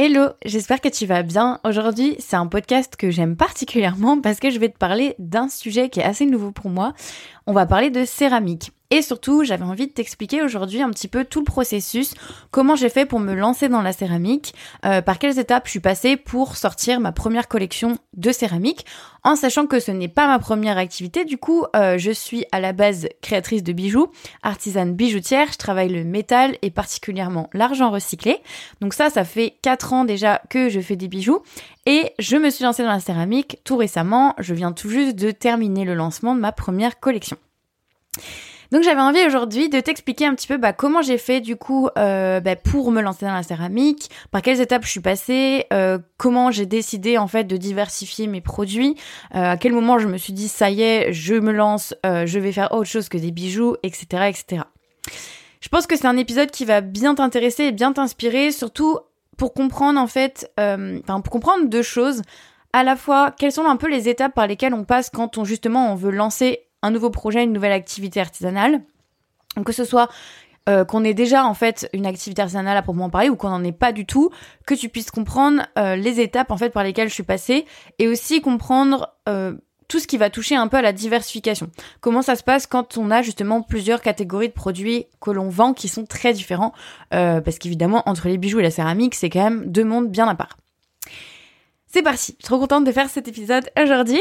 Hello, j'espère que tu vas bien. Aujourd'hui, c'est un podcast que j'aime particulièrement parce que je vais te parler d'un sujet qui est assez nouveau pour moi. On va parler de céramique. Et surtout, j'avais envie de t'expliquer aujourd'hui un petit peu tout le processus, comment j'ai fait pour me lancer dans la céramique, euh, par quelles étapes je suis passée pour sortir ma première collection de céramique, en sachant que ce n'est pas ma première activité. Du coup, euh, je suis à la base créatrice de bijoux, artisane bijoutière, je travaille le métal et particulièrement l'argent recyclé. Donc ça, ça fait 4 ans déjà que je fais des bijoux et je me suis lancée dans la céramique tout récemment. Je viens tout juste de terminer le lancement de ma première collection. Donc j'avais envie aujourd'hui de t'expliquer un petit peu bah, comment j'ai fait du coup euh, bah, pour me lancer dans la céramique, par quelles étapes je suis passée, euh, comment j'ai décidé en fait de diversifier mes produits, euh, à quel moment je me suis dit ça y est, je me lance, je vais faire autre chose que des bijoux, etc. etc. Je pense que c'est un épisode qui va bien t'intéresser et bien t'inspirer, surtout pour comprendre en fait, enfin pour comprendre deux choses. À la fois, quelles sont un peu les étapes par lesquelles on passe quand on justement on veut lancer un nouveau projet, une nouvelle activité artisanale. Que ce soit euh, qu'on ait déjà en fait une activité artisanale à proprement parler ou qu'on n'en ait pas du tout, que tu puisses comprendre euh, les étapes en fait par lesquelles je suis passée et aussi comprendre euh, tout ce qui va toucher un peu à la diversification. Comment ça se passe quand on a justement plusieurs catégories de produits que l'on vend qui sont très différents parce qu'évidemment entre les bijoux et la céramique c'est quand même deux mondes bien à part. C'est parti, je suis trop contente de faire cet épisode aujourd'hui.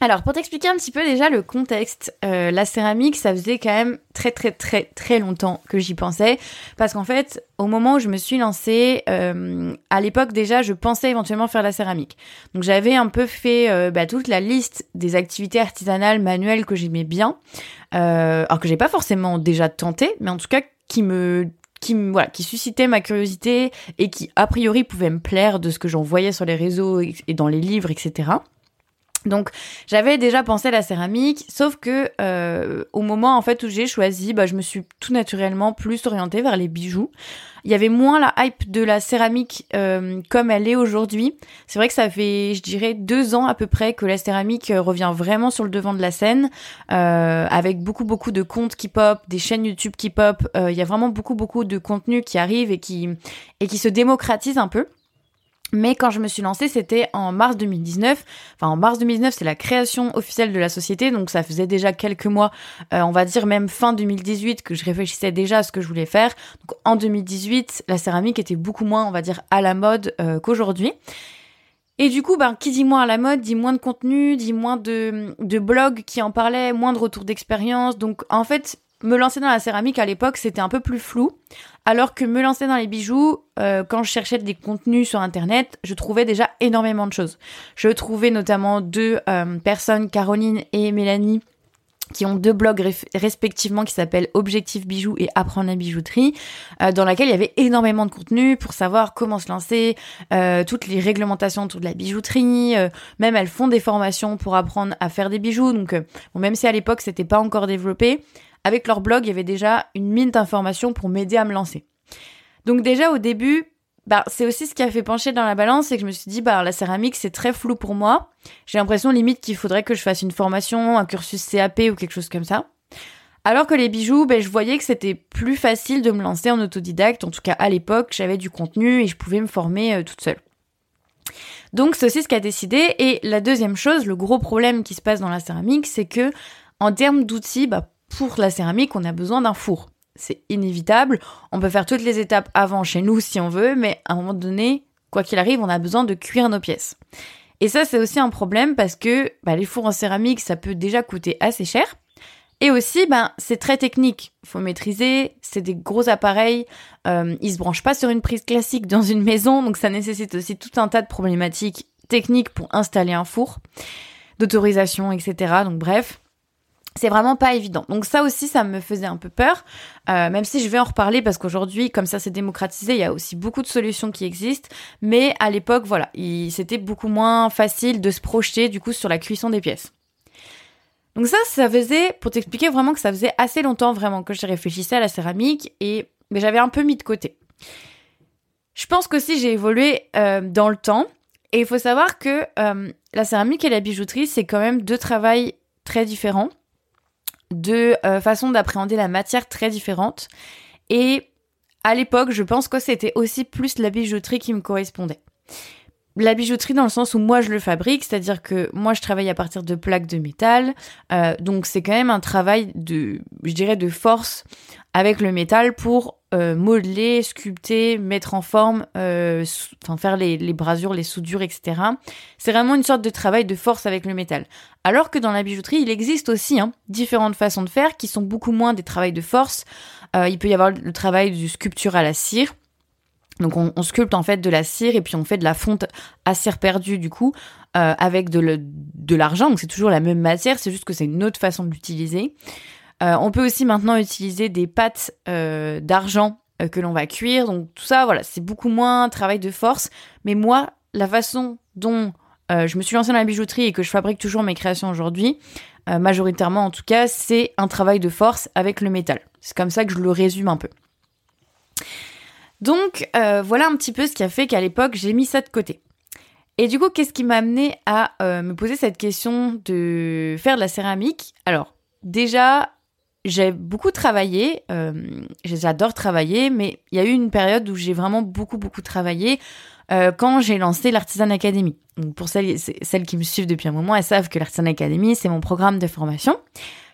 Alors, pour t'expliquer un petit peu déjà le contexte, euh, la céramique, ça faisait quand même très très très très longtemps que j'y pensais, parce qu'en fait, au moment où je me suis lancée, euh, à l'époque déjà, je pensais éventuellement faire la céramique. Donc j'avais un peu fait euh, bah, toute la liste des activités artisanales manuelles que j'aimais bien, alors que j'ai pas forcément déjà tenté, mais en tout cas qui me qui voilà qui suscitait ma curiosité et qui a priori pouvait me plaire de ce que j'en voyais sur les réseaux et dans les livres, etc. Donc j'avais déjà pensé à la céramique, sauf que euh, au moment en fait où j'ai choisi, bah, je me suis tout naturellement plus orientée vers les bijoux. Il y avait moins la hype de la céramique euh, comme elle est aujourd'hui. C'est vrai que ça fait, je dirais, deux ans à peu près que la céramique euh, revient vraiment sur le devant de la scène, avec beaucoup beaucoup de comptes qui pop, des chaînes YouTube qui pop. il y a vraiment beaucoup beaucoup de contenus qui arrivent et qui et qui se démocratisent un peu. Mais quand je me suis lancée, c'était en mars 2019. Enfin, en mars 2019, c'est la création officielle de la société, donc ça faisait déjà quelques mois, euh, on va dire même fin 2018, que je réfléchissais déjà à ce que je voulais faire. Donc en 2018, la céramique était beaucoup moins, on va dire, à la mode euh, qu'aujourd'hui. Et du coup, ben, qui dit moins à la mode, dit moins de contenu, dit moins de, de blogs qui en parlaient, moins de retours d'expérience. Donc en fait, me lancer dans la céramique à l'époque, c'était un peu plus flou, alors que me lancer dans les bijoux, euh, quand je cherchais des contenus sur Internet, je trouvais déjà énormément de choses. Je trouvais notamment deux euh, personnes, Caroline et Mélanie, qui ont deux blogs respectivement qui s'appellent Objectif Bijoux et Apprendre la bijouterie, euh, dans laquelle il y avait énormément de contenu pour savoir comment se lancer, toutes les réglementations autour de la bijouterie, même elles font des formations pour apprendre à faire des bijoux, donc bon, même si à l'époque c'était pas encore développé, avec leur blog, il y avait déjà une mine d'informations pour m'aider à me lancer. Donc déjà au début, bah, c'est aussi ce qui a fait pencher dans la balance, c'est que je me suis dit, bah, la céramique, c'est très flou pour moi. J'ai l'impression limite qu'il faudrait que je fasse une formation, un cursus CAP ou quelque chose comme ça. Alors que les bijoux, ben, je voyais que c'était plus facile de me lancer en autodidacte. En tout cas, à l'époque, j'avais du contenu et je pouvais me former euh, toute seule. Donc, c'est aussi ce qui a décidé. Et la deuxième chose, le gros problème qui se passe dans la céramique, c'est que, en termes d'outils, bah, pour la céramique, on a besoin d'un four. C'est inévitable. On peut faire toutes les étapes avant chez nous si on veut, mais à un moment donné, quoi qu'il arrive, on a besoin de cuire nos pièces. Et ça, c'est aussi un problème parce que bah, les fours en céramique, ça peut déjà coûter assez cher. Et aussi, ben, c'est très technique. Faut maîtriser. C'est des gros appareils. Euh, ils se branchent pas sur une prise classique dans une maison, donc ça nécessite aussi tout un tas de problématiques techniques pour installer un four, d'autorisation, etc. Donc bref, c'est vraiment pas évident. Donc ça aussi, ça me faisait un peu peur, euh, même si je vais en reparler parce qu'aujourd'hui, comme ça s'est démocratisé, il y a aussi beaucoup de solutions qui existent. Mais à l'époque, voilà, c'était beaucoup moins facile de se projeter du coup sur la cuisson des pièces. Donc ça, ça faisait, pour t'expliquer vraiment que ça faisait assez longtemps vraiment que je réfléchissais à la céramique et mais j'avais un peu mis de côté. Je pense qu'aussi j'ai évolué euh, dans le temps et il faut savoir que euh, la céramique et la bijouterie, c'est quand même deux travails très différents deux euh, façons d'appréhender la matière très différentes. Et à l'époque, je pense que c'était aussi plus la bijouterie qui me correspondait la bijouterie dans le sens où moi je le fabrique, c'est-à-dire que moi je travaille à partir de plaques de métal, euh, donc c'est quand même un travail de, je dirais, de force avec le métal pour euh, modeler, sculpter, mettre en forme, euh, faire les, les, brasures, les soudures, etc. C'est vraiment une sorte de travail de force avec le métal. Alors que dans la bijouterie, il existe aussi hein, différentes façons de faire qui sont beaucoup moins des travails de force. il peut y avoir le travail du sculpture à la cire donc on, sculpte en fait de la cire et puis on fait de la fonte à cire perdue du coup euh, avec de l'argent. Donc c'est toujours la même matière, c'est juste que c'est une autre façon de l'utiliser. Euh, on peut aussi maintenant utiliser des pâtes euh, d'argent que l'on va cuire. Donc tout ça, voilà, c'est beaucoup moins travail de force. Mais moi, la façon dont je me suis lancée dans la bijouterie et que je fabrique toujours mes créations aujourd'hui, majoritairement en tout cas, c'est un travail de force avec le métal. C'est comme ça que je le résume un peu. Donc euh, voilà un petit peu ce qui a fait qu'à l'époque j'ai mis ça de côté. Et du coup, qu'est-ce qui m'a amené à euh, me poser cette question de faire de la céramique? Alors déjà, j'ai beaucoup travaillé, euh, j'adore travailler, mais il y a eu une période où j'ai vraiment beaucoup beaucoup travaillé quand j'ai lancé l'Artisan Academy. pour celles, celles qui me suivent depuis un moment, elles savent que l'Artisan Academy, c'est mon programme de formation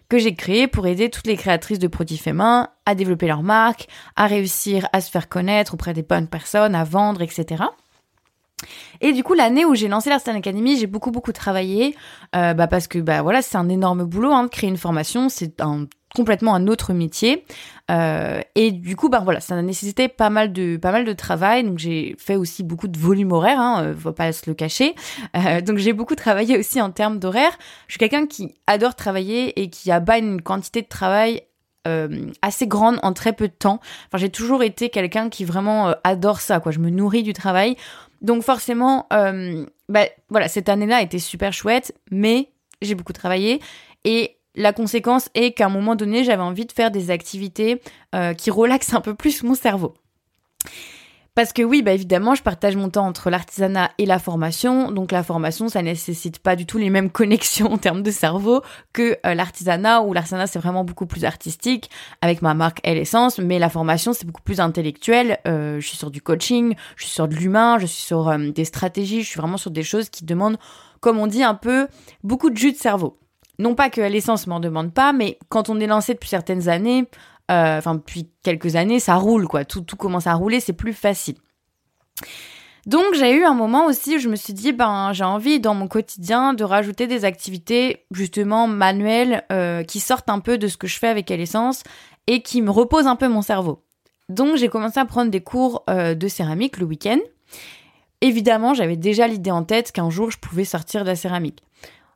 que j'ai créé pour aider toutes les créatrices de produits faits main à développer leur marque, à réussir à se faire connaître auprès des bonnes personnes, à vendre, etc. Et du coup, l'année où j'ai lancé l'Arstan Academy, j'ai beaucoup beaucoup travaillé, euh, bah parce que bah voilà, c'est un énorme boulot hein, de créer une formation, c'est un complètement un autre métier. Euh, et du coup, ben voilà, ça a nécessité pas mal de pas mal de travail. Donc j'ai fait aussi beaucoup de volume horaire, hein, euh, faut pas se le cacher. Donc j'ai beaucoup travaillé aussi en termes d'horaire. Je suis quelqu'un qui adore travailler et qui abat une quantité de travail assez grande en très peu de temps. Enfin, j'ai toujours été quelqu'un qui vraiment adore ça, quoi. Je me nourris du travail. Donc forcément, euh, bah, voilà, cette année-là a été super chouette, mais j'ai beaucoup travaillé et la conséquence est qu'à un moment donné, j'avais envie de faire des activités euh, qui relaxent un peu plus mon cerveau. Parce que oui, bah évidemment, je partage mon temps entre l'artisanat et la formation. Donc la formation, ça nécessite pas du tout les mêmes connexions en termes de cerveau que euh, l'artisanat, où l'artisanat c'est vraiment beaucoup plus artistique avec ma marque Elle Essence, mais la formation c'est beaucoup plus intellectuel. Euh, je suis sur du coaching, je suis sur de l'humain, je suis sur des stratégies, je suis vraiment sur des choses qui demandent, comme on dit un peu, beaucoup de jus de cerveau non pas que l'essence m'en demande pas, mais quand on est lancé depuis certaines années, euh, enfin depuis quelques années, ça roule quoi. Tout, tout commence à rouler, c'est plus facile. Donc j'ai eu un moment aussi où je me suis dit ben j'ai envie dans mon quotidien de rajouter des activités justement manuelles euh, qui sortent un peu de ce que je fais avec l'essence et qui me reposent un peu mon cerveau. Donc j'ai commencé à prendre des cours euh, de céramique le week-end. Évidemment j'avais déjà l'idée en tête qu'un jour je pouvais sortir de la céramique.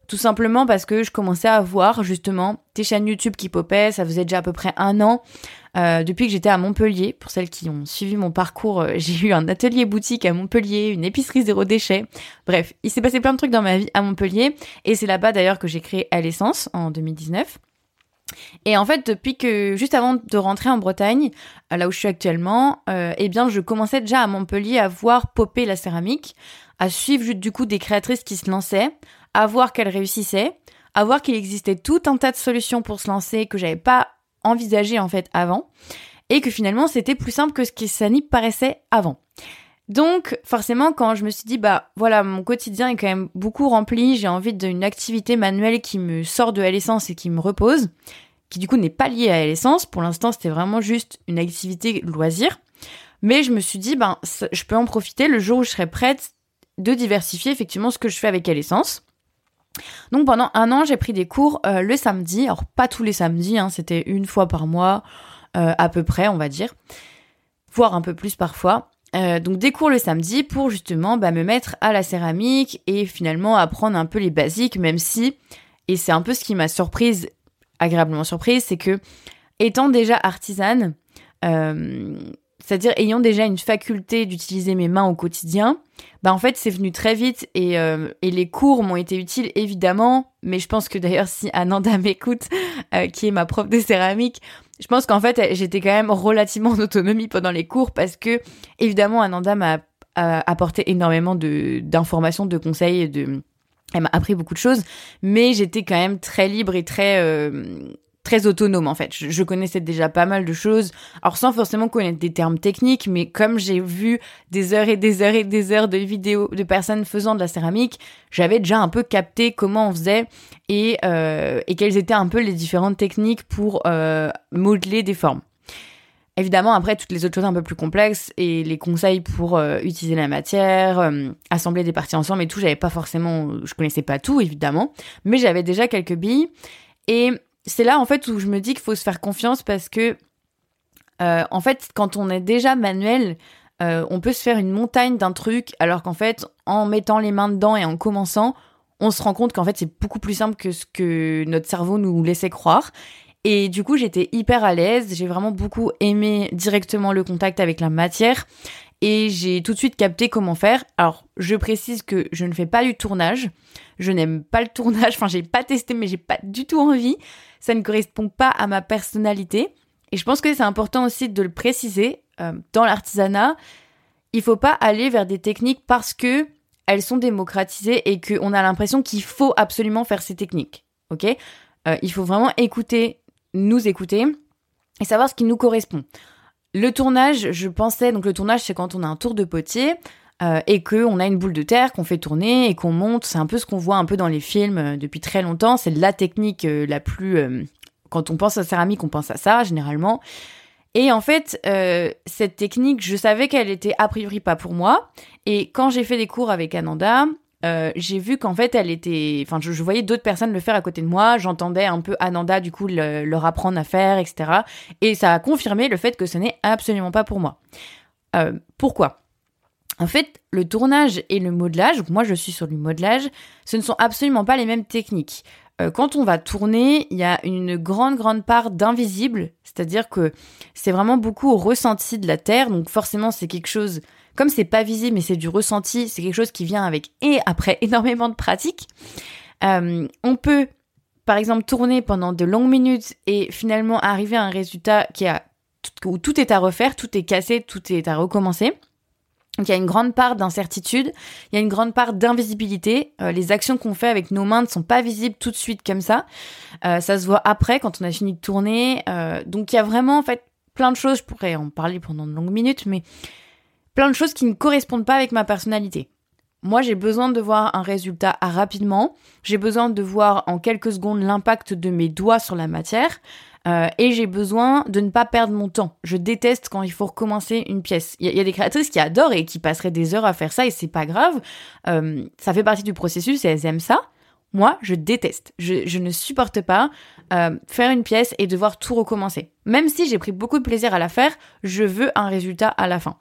Tout simplement parce que je commençais à voir justement des chaînes YouTube qui popaient. Ça faisait déjà à peu près un an euh, depuis que j'étais à Montpellier. Pour celles qui ont suivi mon parcours, euh, j'ai eu un atelier boutique à Montpellier, une épicerie zéro déchet. Bref, il s'est passé plein de trucs dans ma vie à Montpellier. Et c'est là-bas d'ailleurs que j'ai créé À l'essence en 2019. Et en fait, depuis que, juste avant de rentrer en Bretagne, euh, là où je suis actuellement, eh bien, je commençais déjà à Montpellier à voir popper la céramique, à suivre du coup des créatrices qui se lançaient, à voir qu'elle réussissait, à voir qu'il existait tout un tas de solutions pour se lancer que j'avais pas envisagé en fait avant, et que finalement c'était plus simple que ce qui ça n'y paraissait avant. Donc forcément quand je me suis dit bah voilà mon quotidien est quand même beaucoup rempli, j'ai envie d'une activité manuelle qui me sort de l'essence et qui me repose, qui du coup n'est pas liée à l'essence, pour l'instant c'était vraiment juste une activité loisir, mais je me suis dit ben je peux en profiter le jour où je serai prête de diversifier effectivement ce que je fais avec l'essence. Donc pendant un an, j'ai pris des cours euh, le samedi. Alors pas tous les samedis, hein, c'était une fois par mois euh, à peu près, on va dire, voire un peu plus parfois. Euh, donc des cours le samedi pour justement bah, me mettre à la céramique et finalement apprendre un peu les basiques, même si, et c'est un peu ce qui m'a surprise, agréablement surprise, c'est que étant déjà artisane, c'est-à-dire ayant déjà une faculté d'utiliser mes mains au quotidien, bah en fait c'est venu très vite et, euh, et les cours m'ont été utiles évidemment, mais je pense que d'ailleurs si Ananda m'écoute, euh, qui est ma prof de céramique, je pense qu'en fait j'étais quand même relativement en autonomie pendant les cours parce que évidemment Ananda m'a apporté énormément de d'informations, de conseils, de elle m'a appris beaucoup de choses, mais j'étais quand même très libre et très euh, très autonome en fait. Je, connaissais déjà pas mal de choses, alors sans forcément connaître des termes techniques, mais comme j'ai vu des heures et des heures et des heures de vidéos de personnes faisant de la céramique, j'avais déjà un peu capté comment on faisait et, euh, et quelles étaient un peu les différentes techniques pour euh, modeler des formes. Évidemment, après, toutes les autres choses un peu plus complexes et les conseils pour euh, utiliser la matière, assembler des parties ensemble et tout, j'avais pas forcément, je connaissais pas tout, évidemment, mais j'avais déjà quelques billes. Et c'est là, en fait, où je me dis qu'il faut se faire confiance parce que, euh, en fait, quand on est déjà manuel, on peut se faire une montagne d'un truc, alors qu'en fait, en mettant les mains dedans et en commençant, on se rend compte qu'en fait, c'est beaucoup plus simple que ce que notre cerveau nous laissait croire. Et du coup, j'étais hyper à l'aise. J'ai vraiment beaucoup aimé directement le contact avec la matière. Et j'ai tout de suite capté comment faire. Alors, je précise que je ne fais pas du tournage. Je n'aime pas le tournage. Enfin, j'ai pas testé, mais j'ai pas du tout envie. Ça ne correspond pas à ma personnalité. Et je pense que c'est important aussi de le préciser. Euh, dans l'artisanat, il faut pas aller vers des techniques parce que elles sont démocratisées et qu'on a l'impression qu'il faut absolument faire ces techniques. Ok? Euh, Il faut vraiment écouter nous écouter et savoir ce qui nous correspond. Le tournage, je pensais, donc le tournage c'est quand on a un tour de potier euh, et qu'on a une boule de terre qu'on fait tourner et qu'on monte, c'est un peu ce qu'on voit un peu dans les films euh, depuis très longtemps, c'est la technique euh, la plus... quand on pense à céramique, on pense à ça généralement. Et en fait, cette technique, je savais qu'elle était a priori pas pour moi. Et quand j'ai fait des cours avec Ananda, euh, j'ai vu qu'en fait, elle était. Enfin, je, voyais d'autres personnes le faire à côté de moi. J'entendais un peu Ananda, du coup, leur apprendre à faire, etc. Et ça a confirmé le fait que ce n'est absolument pas pour moi. Euh, pourquoi? En fait, le tournage et le modelage, moi je suis sur du modelage, ce ne sont absolument pas les mêmes techniques. Euh, quand on va tourner, il y a une grande, grande part d'invisible, c'est-à-dire que c'est vraiment beaucoup au ressenti de la terre, donc forcément c'est quelque chose comme c'est pas visible mais c'est du ressenti, c'est quelque chose qui vient avec et après énormément de pratique. Euh, on peut par exemple tourner pendant de longues minutes et finalement arriver à un résultat qui a où tout est à refaire, tout est cassé, tout est à recommencer. Donc il y a une grande part d'incertitude, il y a une grande part d'invisibilité. Euh, les actions qu'on fait avec nos mains ne sont pas visibles tout de suite comme ça. Euh, ça se voit après quand on a fini de tourner. donc il y a vraiment en fait plein de choses. Je pourrais en parler pendant de longues minutes, mais plein de choses qui ne correspondent pas avec ma personnalité. Moi, j'ai besoin de voir un résultat rapidement. J'ai besoin de voir en quelques secondes l'impact de mes doigts sur la matière. Euh, et j'ai besoin de ne pas perdre mon temps. Je déteste quand il faut recommencer une pièce. Il y, a des créatrices qui adorent et qui passeraient des heures à faire ça et c'est pas grave. Euh, ça fait partie du processus et elles aiment ça. Moi, je déteste. Je, ne supporte pas euh, faire une pièce et devoir tout recommencer. Même si j'ai pris beaucoup de plaisir à la faire, je veux un résultat à la fin.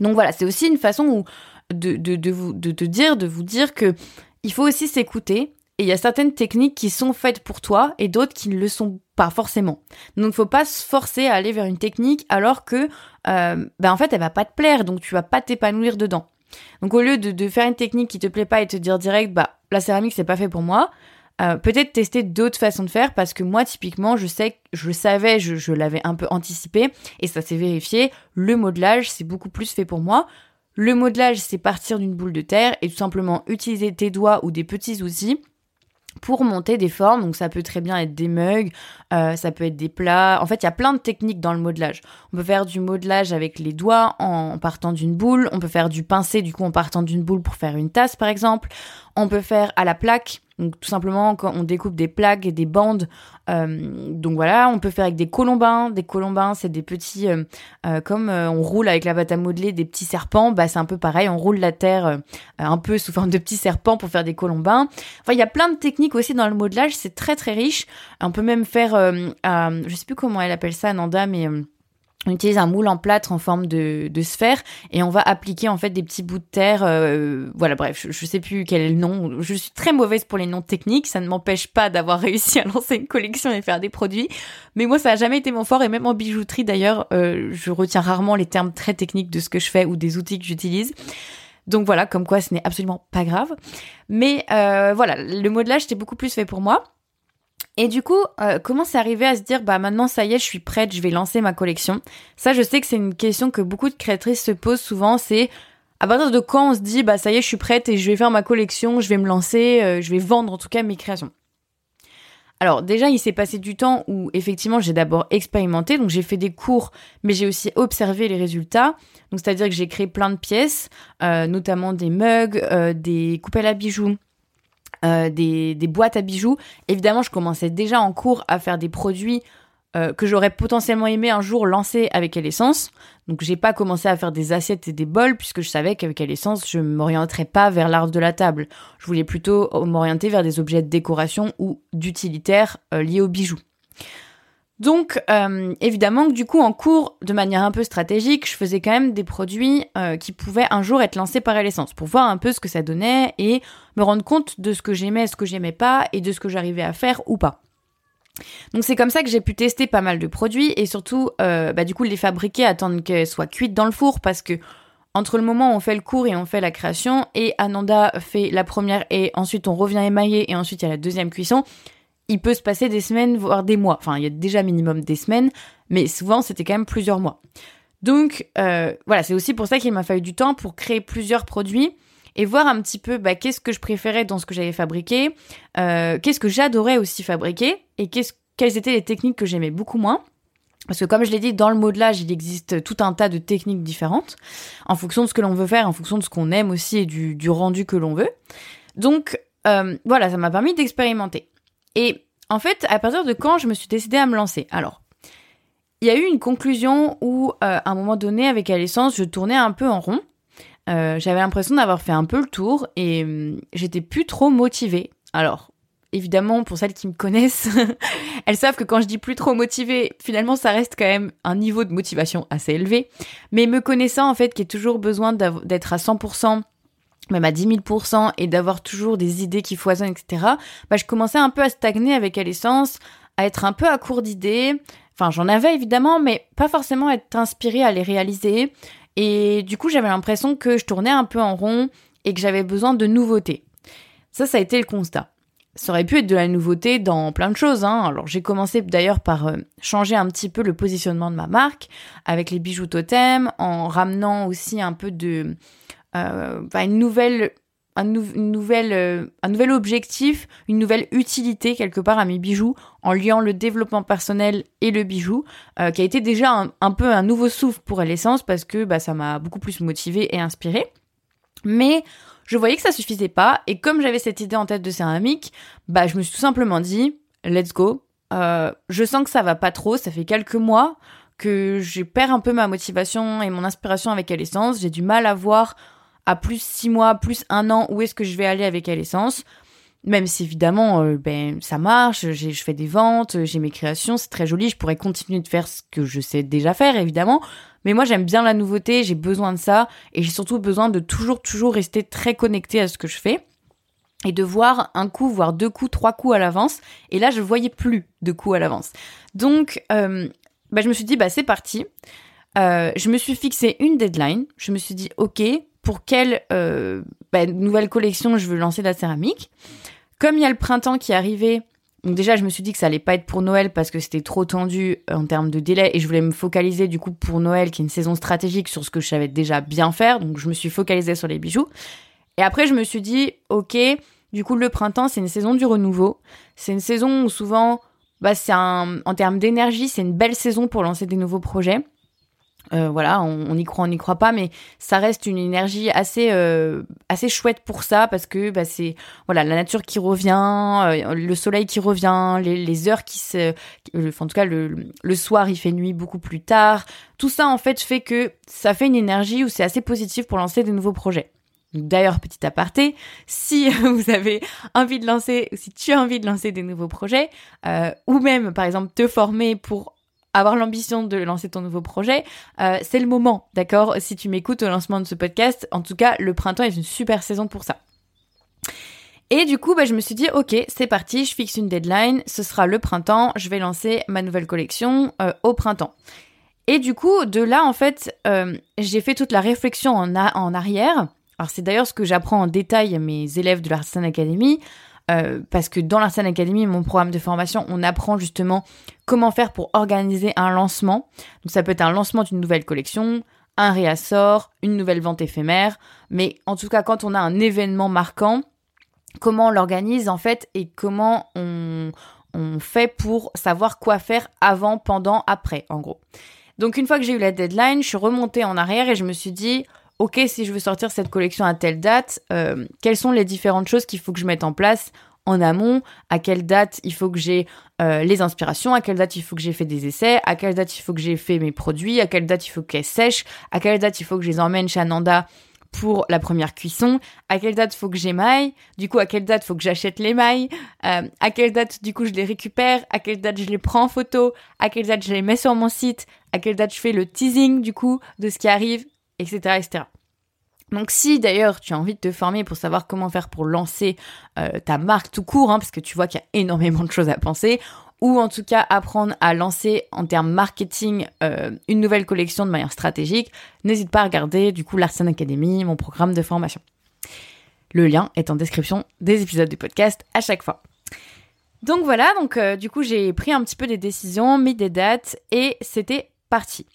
Donc voilà, c'est aussi une façon où de, de, vous, de dire, de vous dire que il faut aussi s'écouter. Et il y a certaines techniques qui sont faites pour toi et d'autres qui ne le sont pas forcément. Donc faut pas se forcer à aller vers une technique alors que, euh, ben en fait, elle va pas te plaire, donc tu vas pas t'épanouir dedans. Donc au lieu de, de, faire une technique qui te plaît pas et te dire direct, bah la céramique c'est pas fait pour moi, euh, peut-être tester d'autres façons de faire parce que moi typiquement je sais je savais je, l'avais un peu anticipé et ça s'est vérifié le modelage c'est beaucoup plus fait pour moi le modelage c'est partir d'une boule de terre et tout simplement utiliser tes doigts ou des petits outils pour monter des formes. Donc ça peut très bien être des mugs, euh, ça peut être des plats. En fait, il y a plein de techniques dans le modelage. On peut faire du modelage avec les doigts en partant d'une boule. On peut faire du pincé du coup en partant d'une boule pour faire une tasse par exemple. On peut faire à la plaque. Donc tout simplement quand on découpe des plaques et des bandes. Euh, donc voilà, on peut faire avec des colombins. Des colombins, c'est des petits, euh, euh, comme on roule avec la pâte à modeler des petits serpents. Bah c'est un peu pareil, on roule la terre un peu sous forme de petits serpents pour faire des colombins. Enfin il y a plein de techniques aussi dans le modelage, c'est très très riche. On peut même faire, je sais plus comment elle appelle ça, Nanda, mais on utilise un moule en plâtre en forme de, de, sphère et on va appliquer en fait des petits bouts de terre. Euh, voilà, bref, je, je, sais plus quel est le nom. Je suis très mauvaise pour les noms techniques. Ça ne m'empêche pas d'avoir réussi à lancer une collection et faire des produits. Mais moi, ça a jamais été mon fort et même en bijouterie d'ailleurs, euh, je retiens rarement les termes très techniques de ce que je fais ou des outils que j'utilise. Donc voilà, comme quoi ce n'est absolument pas grave. Mais euh, voilà, le modelage c'était beaucoup plus fait pour moi. Et du coup, euh, comment c'est arrivé à se dire, bah maintenant ça y est, je suis prête, je vais lancer ma collection? Ça, je sais que c'est une question que beaucoup de créatrices se posent souvent, c'est à partir de quand on se dit, bah ça y est, je suis prête et je vais faire ma collection, je vais me lancer, euh, je vais vendre en tout cas mes créations? Alors déjà, il s'est passé du temps où effectivement j'ai d'abord expérimenté, donc j'ai fait des cours, mais j'ai aussi observé les résultats. Donc c'est-à-dire que j'ai créé plein de pièces, euh, notamment des mugs, euh, des coupelles à bijoux, euh, des, boîtes à bijoux. Évidemment, je commençais déjà en cours à faire des produits euh, que j'aurais potentiellement aimé un jour lancer avec Essence. Donc j'ai pas commencé à faire des assiettes et des bols puisque je savais qu'avec Essence, je m'orienterais pas vers l'art de la table. Je voulais plutôt m'orienter vers des objets de décoration ou d'utilitaire euh, liés aux bijoux. Donc euh, évidemment que du coup en cours, de manière un peu stratégique, je faisais quand même des produits qui pouvaient un jour être lancés par Essence pour voir un peu ce que ça donnait et me rendre compte de ce que j'aimais, ce que j'aimais pas et de ce que j'arrivais à faire ou pas. Donc c'est comme ça que j'ai pu tester pas mal de produits et surtout, euh, bah, du coup, les fabriquer, attendre qu'elles soient cuites dans le four parce que entre le moment où on fait le cours et on fait la création et Ananda fait la première et ensuite on revient émailler et ensuite il y a la deuxième cuisson, il peut se passer des semaines voire des mois. Enfin, il y a déjà minimum des semaines, mais souvent c'était quand même plusieurs mois. Donc euh, voilà, c'est aussi pour ça qu'il m'a fallu du temps pour créer plusieurs produits et voir un petit peu bah, qu'est-ce que je préférais dans ce que j'avais fabriqué, euh, qu'est-ce que j'adorais aussi fabriquer et quelles étaient les techniques que j'aimais beaucoup moins. Parce que comme je l'ai dit, dans le modelage, il existe tout un tas de techniques différentes, en fonction de ce que l'on veut faire, en fonction de ce qu'on aime aussi et du, rendu que l'on veut. Donc euh, voilà, ça m'a permis d'expérimenter. Et en fait, à partir de quand je me suis décidée à me lancer? Alors, il y a eu une conclusion où, euh, à un moment donné, avec Alessence, je tournais un peu en rond. Euh, j'avais l'impression d'avoir fait un peu le tour et hum, j'étais plus trop motivée. Alors, évidemment, pour celles qui me connaissent, elles savent que quand je dis plus trop motivée, finalement, ça reste quand même un niveau de motivation assez élevé. Mais me connaissant, en fait, qui est toujours besoin d'être à 100%, même à 10 000%, et d'avoir toujours des idées qui foisonnent, etc., bah, je commençais un peu à stagner avec l'essence, à être un peu à court d'idées. Enfin, j'en avais évidemment, mais pas forcément être inspirée à les réaliser. Et du coup, j'avais l'impression que je tournais un peu en rond et que j'avais besoin de nouveautés. Ça, ça a été le constat. Ça aurait pu être de la nouveauté dans plein de choses. Hein. Alors j'ai commencé d'ailleurs par euh, changer un petit peu le positionnement de ma marque avec les bijoux totem, en ramenant aussi un peu de euh, une nouvelle un, nouvelle, euh, un nouvel objectif, une nouvelle utilité quelque part à mes bijoux en liant le développement personnel et le bijou, euh, qui a été déjà un, peu un nouveau souffle pour l'essence parce que bah, ça m'a beaucoup plus motivé et inspiré. Mais je voyais que ça suffisait pas et comme j'avais cette idée en tête de céramique, bah je me suis tout simplement dit let's go. Je sens que ça va pas trop, ça fait quelques mois que je perds un peu ma motivation et mon inspiration avec l'essence, j'ai du mal à voir à plus six mois, plus un an, où est-ce que je vais aller avec l'essence même si évidemment, euh, ben ça marche, je fais des ventes, j'ai mes créations, c'est très joli, je pourrais continuer de faire ce que je sais déjà faire évidemment, mais moi j'aime bien la nouveauté, j'ai besoin de ça et j'ai surtout besoin de toujours toujours rester très connecté à ce que je fais et de voir un coup, voire deux coups, trois coups à l'avance. Et là, je voyais plus de coups à l'avance. Donc, euh, ben, je me suis dit, bah c'est parti. Euh, je me suis fixé une deadline. Je me suis dit, ok, pour quelle euh, bah, nouvelle collection je veux lancer de la céramique. Comme il y a le printemps qui arrivait, donc déjà je me suis dit que ça allait pas être pour Noël parce que c'était trop tendu euh, en termes de délai et je voulais me focaliser du coup pour Noël qui est une saison stratégique sur ce que je savais déjà bien faire. Donc je me suis focalisée sur les bijoux. Et après je me suis dit ok, du coup le printemps c'est une saison du renouveau. C'est une saison où souvent bah, c'est en termes d'énergie c'est une belle saison pour lancer des nouveaux projets. Euh, voilà, on, y croit, on n'y croit pas, mais ça reste une énergie assez euh, assez chouette pour ça parce que bah, c'est voilà la nature qui revient, euh, le soleil qui revient, les, heures qui se, en tout cas le, le soir il fait nuit beaucoup plus tard. Tout ça en fait fait que ça fait une énergie où c'est assez positif pour lancer des nouveaux projets. D'ailleurs, petit aparté, si vous avez envie de lancer, si tu as envie de lancer des nouveaux projets, ou même par exemple te former pour avoir l'ambition de lancer ton nouveau projet, euh, c'est le moment, d'accord? Si tu m'écoutes au lancement de ce podcast, en tout cas, le printemps est une super saison pour ça. Et du coup, bah, je me suis dit, ok, c'est parti, je fixe une deadline, ce sera le printemps, je vais lancer ma nouvelle collection euh, au printemps. Et du coup, de là, en fait, euh, j'ai fait toute la réflexion en, en arrière. Alors c'est d'ailleurs ce que j'apprends en détail à mes élèves de l'Artisan Academy. Euh, parce que dans l'Artisan Academy, mon programme de formation, on apprend justement comment faire pour organiser un lancement. Donc ça peut être un lancement d'une nouvelle collection, un réassort, une nouvelle vente éphémère, mais en tout cas quand on a un événement marquant, comment on l'organise en fait et comment on, on fait pour savoir quoi faire avant, pendant, après, en gros. Donc une fois que j'ai eu la deadline, je suis remontée en arrière et je me suis dit, ok, si je veux sortir cette collection à telle date, euh, quelles sont les différentes choses qu'il faut que je mette en place en amont, à quelle date il faut que j'ai euh, les inspirations, à quelle date il faut que j'ai fait des essais, à quelle date il faut que j'ai fait mes produits, à quelle date il faut qu'elles sèchent, à quelle date il faut que je les emmène chez Ananda pour la première cuisson, à quelle date faut que j'émaille, du coup à quelle date faut que j'achète les mailles, euh, à quelle date du coup je les récupère, à quelle date je les prends en photo, à quelle date je les mets sur mon site, à quelle date je fais le teasing du coup de ce qui arrive, etc. etc. Donc si d'ailleurs tu as envie de te former pour savoir comment faire pour lancer euh, ta marque tout court, hein, parce que tu vois qu'il y a énormément de choses à penser, ou en tout cas apprendre à lancer en termes marketing euh, une nouvelle collection de manière stratégique, n'hésite pas à regarder du coup l'Arsen Academy, mon programme de formation. Le lien est en description des épisodes du podcast à chaque fois. Donc voilà, donc euh, du coup j'ai pris un petit peu des décisions, mis des dates et c'était parti.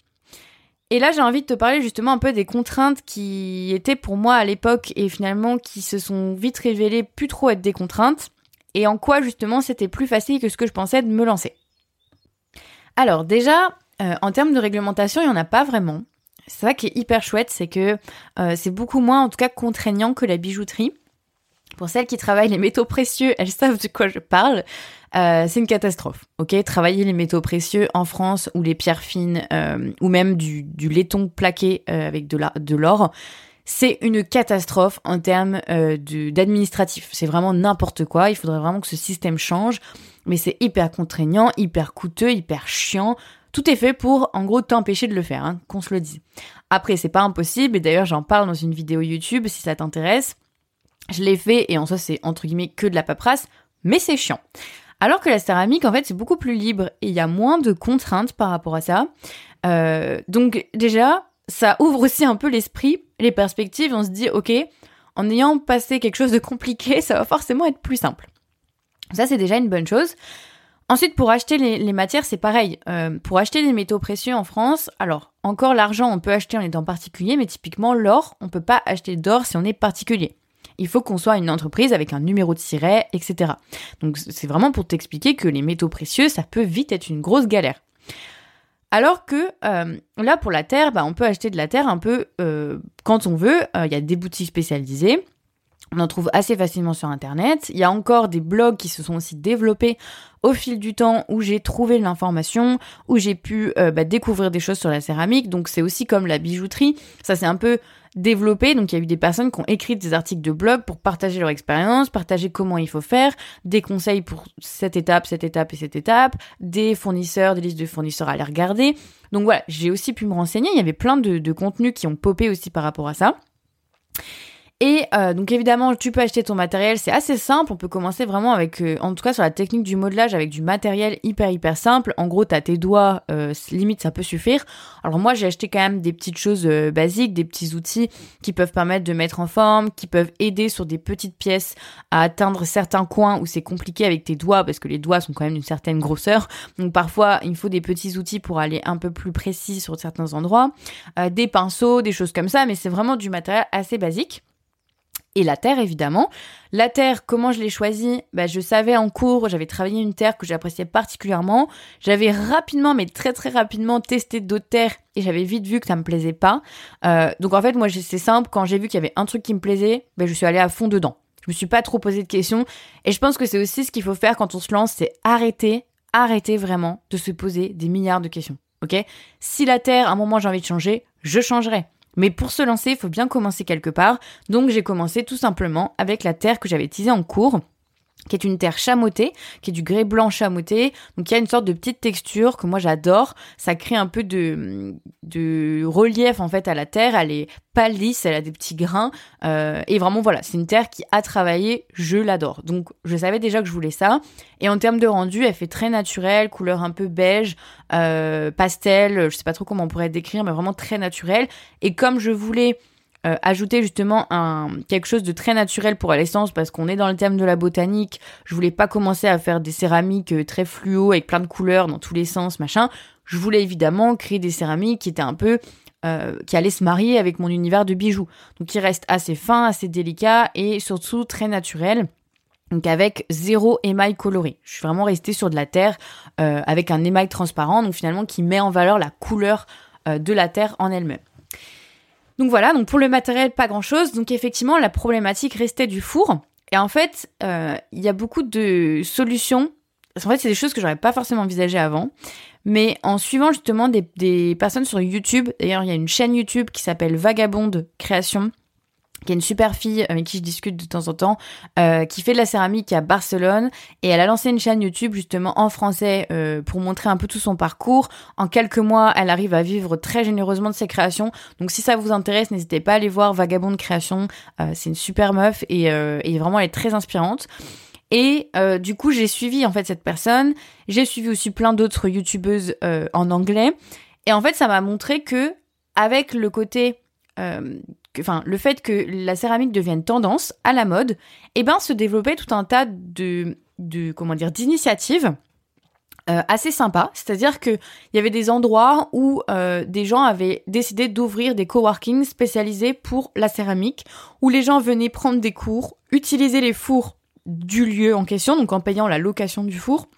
Et là j'ai envie de te parler justement un peu des contraintes qui étaient pour moi à l'époque et finalement qui se sont vite révélées plus trop être des contraintes et en quoi justement c'était plus facile que ce que je pensais de me lancer. Alors déjà, euh, en termes de réglementation, il n'y en a pas vraiment. C'est ça qui est hyper chouette, c'est que euh, c'est beaucoup moins en tout cas contraignant que la bijouterie. Pour celles qui travaillent les métaux précieux, elles savent de quoi je parle. Euh, c'est une catastrophe, ok? Travailler les métaux précieux en France ou les pierres fines ou même du, laiton plaqué avec de l'or, c'est une catastrophe en termes euh, d'administratif. C'est vraiment n'importe quoi. Il faudrait vraiment que ce système change. Mais c'est hyper contraignant, hyper coûteux, hyper chiant. Tout est fait pour, en gros, t'empêcher de le faire, hein, qu'on se le dise. Après, c'est pas impossible, et d'ailleurs, j'en parle dans une vidéo YouTube si ça t'intéresse. Je l'ai fait, et en soi, c'est entre guillemets que de la paperasse, mais c'est chiant. Alors que la céramique, en fait, c'est beaucoup plus libre et il y a moins de contraintes par rapport à ça. Euh, donc déjà, ça ouvre aussi un peu l'esprit, les perspectives. On se dit, ok, en ayant passé quelque chose de compliqué, ça va forcément être plus simple. Ça, c'est déjà une bonne chose. Ensuite, pour acheter les, matières, c'est pareil. Euh, pour acheter des métaux précieux en France, alors encore l'argent, on peut acheter en étant particulier, mais typiquement l'or, on peut pas acheter d'or si on est particulier. Il faut qu'on soit une entreprise avec un numéro de siret, etc. Donc c'est vraiment pour t'expliquer que les métaux précieux, ça peut vite être une grosse galère. Alors que euh, là, pour la terre, bah, on peut acheter de la terre un peu euh, quand on veut. Euh, il y a des boutiques spécialisées. On en trouve assez facilement sur Internet. Il y a encore des blogs qui se sont aussi développés au fil du temps où j'ai trouvé l'information, où j'ai pu bah, découvrir des choses sur la céramique. Donc c'est aussi comme la bijouterie. Ça c'est un peu développé. Donc il y a eu des personnes qui ont écrit des articles de blog pour partager leur expérience, partager comment il faut faire, des conseils pour cette étape, cette étape et cette étape, des fournisseurs, des listes de fournisseurs à aller regarder. Donc voilà, j'ai aussi pu me renseigner. Il y avait plein de, de contenus qui ont popé aussi par rapport à ça. Et euh, donc évidemment, tu peux acheter ton matériel, c'est assez simple. On peut commencer vraiment avec, euh, en tout cas sur la technique du modelage, avec du matériel hyper hyper simple. En gros, t'as tes doigts, euh, limite ça peut suffire. Alors moi, j'ai acheté quand même des petites choses basiques, des petits outils qui peuvent permettre de mettre en forme, qui peuvent aider sur des petites pièces à atteindre certains coins où c'est compliqué avec tes doigts parce que les doigts sont quand même d'une certaine grosseur. Donc parfois, il faut des petits outils pour aller un peu plus précis sur certains endroits, des pinceaux, des choses comme ça. Mais c'est vraiment du matériel assez basique et la terre évidemment. La terre, comment je l'ai choisie? Bah, Je savais en cours, j'avais travaillé une terre que j'appréciais particulièrement. J'avais rapidement, mais très très rapidement, testé d'autres terres et j'avais vite vu que ça me plaisait pas. Euh, donc en fait, moi c'est simple, quand j'ai vu qu'il y avait un truc qui me plaisait, bah, je suis allée à fond dedans. Je me suis pas trop posé de questions et je pense que c'est aussi ce qu'il faut faire quand on se lance, c'est arrêter, arrêter vraiment de se poser des milliards de questions. Ok? Si la terre, à un moment j'ai envie de changer, je changerai. Mais pour se lancer, il faut bien commencer quelque part. Donc j'ai commencé tout simplement avec la terre que j'avais teasée en cours qui est une terre chamottée, qui est du grès blanc chamoté. Donc il y a une sorte de petite texture que moi j'adore. Ça crée un peu de, de relief en fait à la terre. Elle est pas lisse, elle a des petits grains. Euh, et vraiment voilà, c'est une terre qui a travaillé, je l'adore. Donc je savais déjà que je voulais ça. Et en termes de rendu, elle fait très naturelle, couleur un peu beige, euh, pastel, je sais pas trop comment on pourrait décrire, mais vraiment très naturelle. Et comme je voulais euh, ajouter justement quelque chose de très naturel pour l'essence parce qu'on est dans le thème de la botanique. Je voulais pas commencer à faire des céramiques euh, très fluo avec plein de couleurs dans tous les sens, machin. Je voulais évidemment créer des céramiques qui étaient un peu euh, qui allaient se marier avec mon univers de bijoux. Donc qui reste assez fin, assez délicat et surtout très naturel. donc avec zéro émail coloré. Je suis vraiment restée sur de la terre avec un émail transparent, donc finalement qui met en valeur la couleur de la terre en elle-même. Donc voilà, donc pour le matériel, pas grand-chose. Donc effectivement, la problématique restait du four. Et en fait, euh, il y a beaucoup de solutions. En fait, c'est des choses que j'aurais pas forcément envisagées avant. Mais en suivant justement des, des personnes sur YouTube, d'ailleurs, il y a une chaîne YouTube qui s'appelle Vagabonde Création, qui est une super fille avec qui je discute de temps en temps, euh, qui fait de la céramique à Barcelone et elle a lancé une chaîne YouTube justement en français euh, pour montrer un peu tout son parcours. En quelques mois, elle arrive à vivre très généreusement de ses créations. Donc si ça vous intéresse, n'hésitez pas à aller voir Vagabond de création. Euh, c'est une super meuf et, et, vraiment elle est très inspirante. Et du coup, j'ai suivi en fait cette personne. J'ai suivi aussi plein d'autres youtubeuses en anglais. Et en fait, ça m'a montré que avec le côté enfin, le fait que la céramique devienne tendance à la mode, eh ben, se développait tout un tas de, comment d'initiatives. Euh, assez sympas, c'est-à-dire qu'il y avait des endroits où euh, des gens avaient décidé d'ouvrir des coworking spécialisés pour la céramique, où les gens venaient prendre des cours, utiliser les fours du lieu en question, donc en payant la location du four,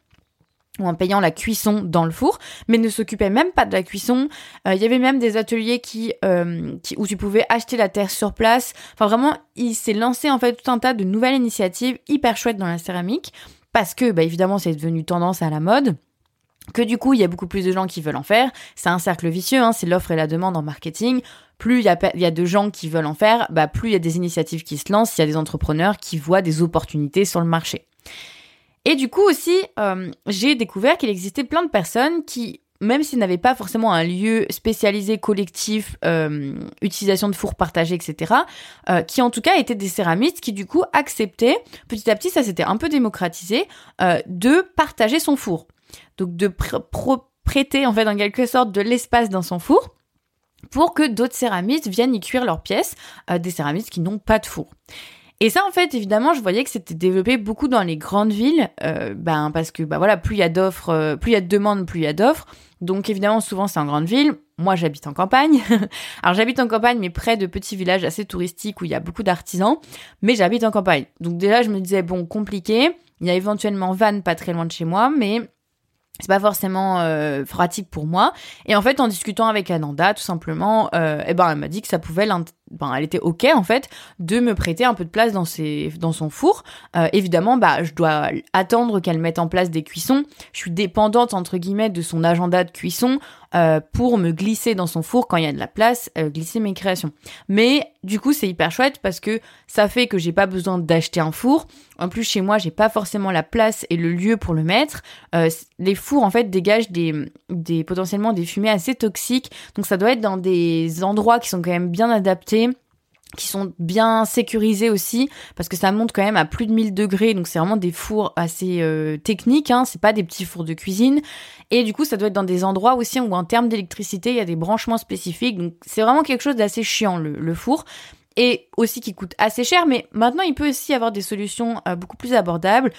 ou en payant la cuisson dans le four, mais ne s'occupait même pas de la cuisson. Euh, il y avait même des ateliers qui, euh, qui, où tu pouvais acheter la terre sur place. Enfin vraiment, il s'est lancé en fait tout un tas de nouvelles initiatives hyper chouettes dans la céramike parce que bah évidemment c'est devenu tendance à la mode. Que du coup, il y a beaucoup plus de gens qui veulent en faire. C'est un cercle vicieux, hein, c'est l'offre et la demande en marketing. Plus il y, a, y a de gens qui veulent en faire, bah plus il y a des initiatives qui se lancent, il y a des entrepreneurs qui voient des opportunités sur le marché. Et du coup aussi, euh, j'ai découvert qu'il existait plein de personnes qui, même s'ils n'avaient pas forcément un lieu spécialisé, collectif, euh, utilisation de fours partagés, etc., euh, qui en tout cas étaient des céramistes qui du coup acceptaient, petit à petit, ça s'était un peu démocratisé, de partager son four. Donc de prêter en fait en quelque sorte de l'espace dans son four pour que d'autres céramistes viennent y cuire leurs pièces, des céramistes qui n'ont pas de four. Et ça, en fait, évidemment, je voyais que c'était développé beaucoup dans les grandes villes, euh, ben parce que bah voilà, plus il y a d'offres, euh, plus il y a de demandes, plus il y a d'offres. Donc évidemment, souvent c'est en grande ville. Moi, j'habite en campagne. Alors j'habite en campagne, mais près de petits villages assez touristiques où il y a beaucoup d'artisans. Mais j'habite en campagne. Donc déjà, je me disais bon, compliqué. Il y a éventuellement Vannes pas très loin de chez moi, mais c'est pas forcément euh, pratique pour moi. Et en fait, en discutant avec Ananda, tout simplement, euh, eh ben, elle m'a dit que ça pouvait, ben, elle était ok en fait de me prêter un peu de place dans ses, dans son four. Euh, évidemment, bah, je dois attendre qu'elle mette en place des cuissons. Je suis dépendante entre guillemets de son agenda de cuisson euh, pour me glisser dans son four quand il y a de la place, euh, glisser mes créations. Mais du coup, c'est hyper chouette parce que ça fait que j'ai pas besoin d'acheter un four. En plus, chez moi, j'ai pas forcément la place et le lieu pour le mettre. Les fours, en fait, dégagent des potentiellement des fumées assez toxiques. Donc, ça doit être dans des endroits qui sont quand même bien adaptés qui sont bien sécurisés aussi parce que ça monte quand même à plus de 1000 degrés donc c'est vraiment des fours assez euh, techniques hein, c'est pas des petits fours de cuisine. Et du coup ça doit être dans des endroits aussi où en termes d'électricité il y a des branchements spécifiques. Donc c'est vraiment quelque chose d'assez chiant le, four. Et aussi qui coûte assez cher mais maintenant il peut aussi avoir des solutions euh, beaucoup plus abordables.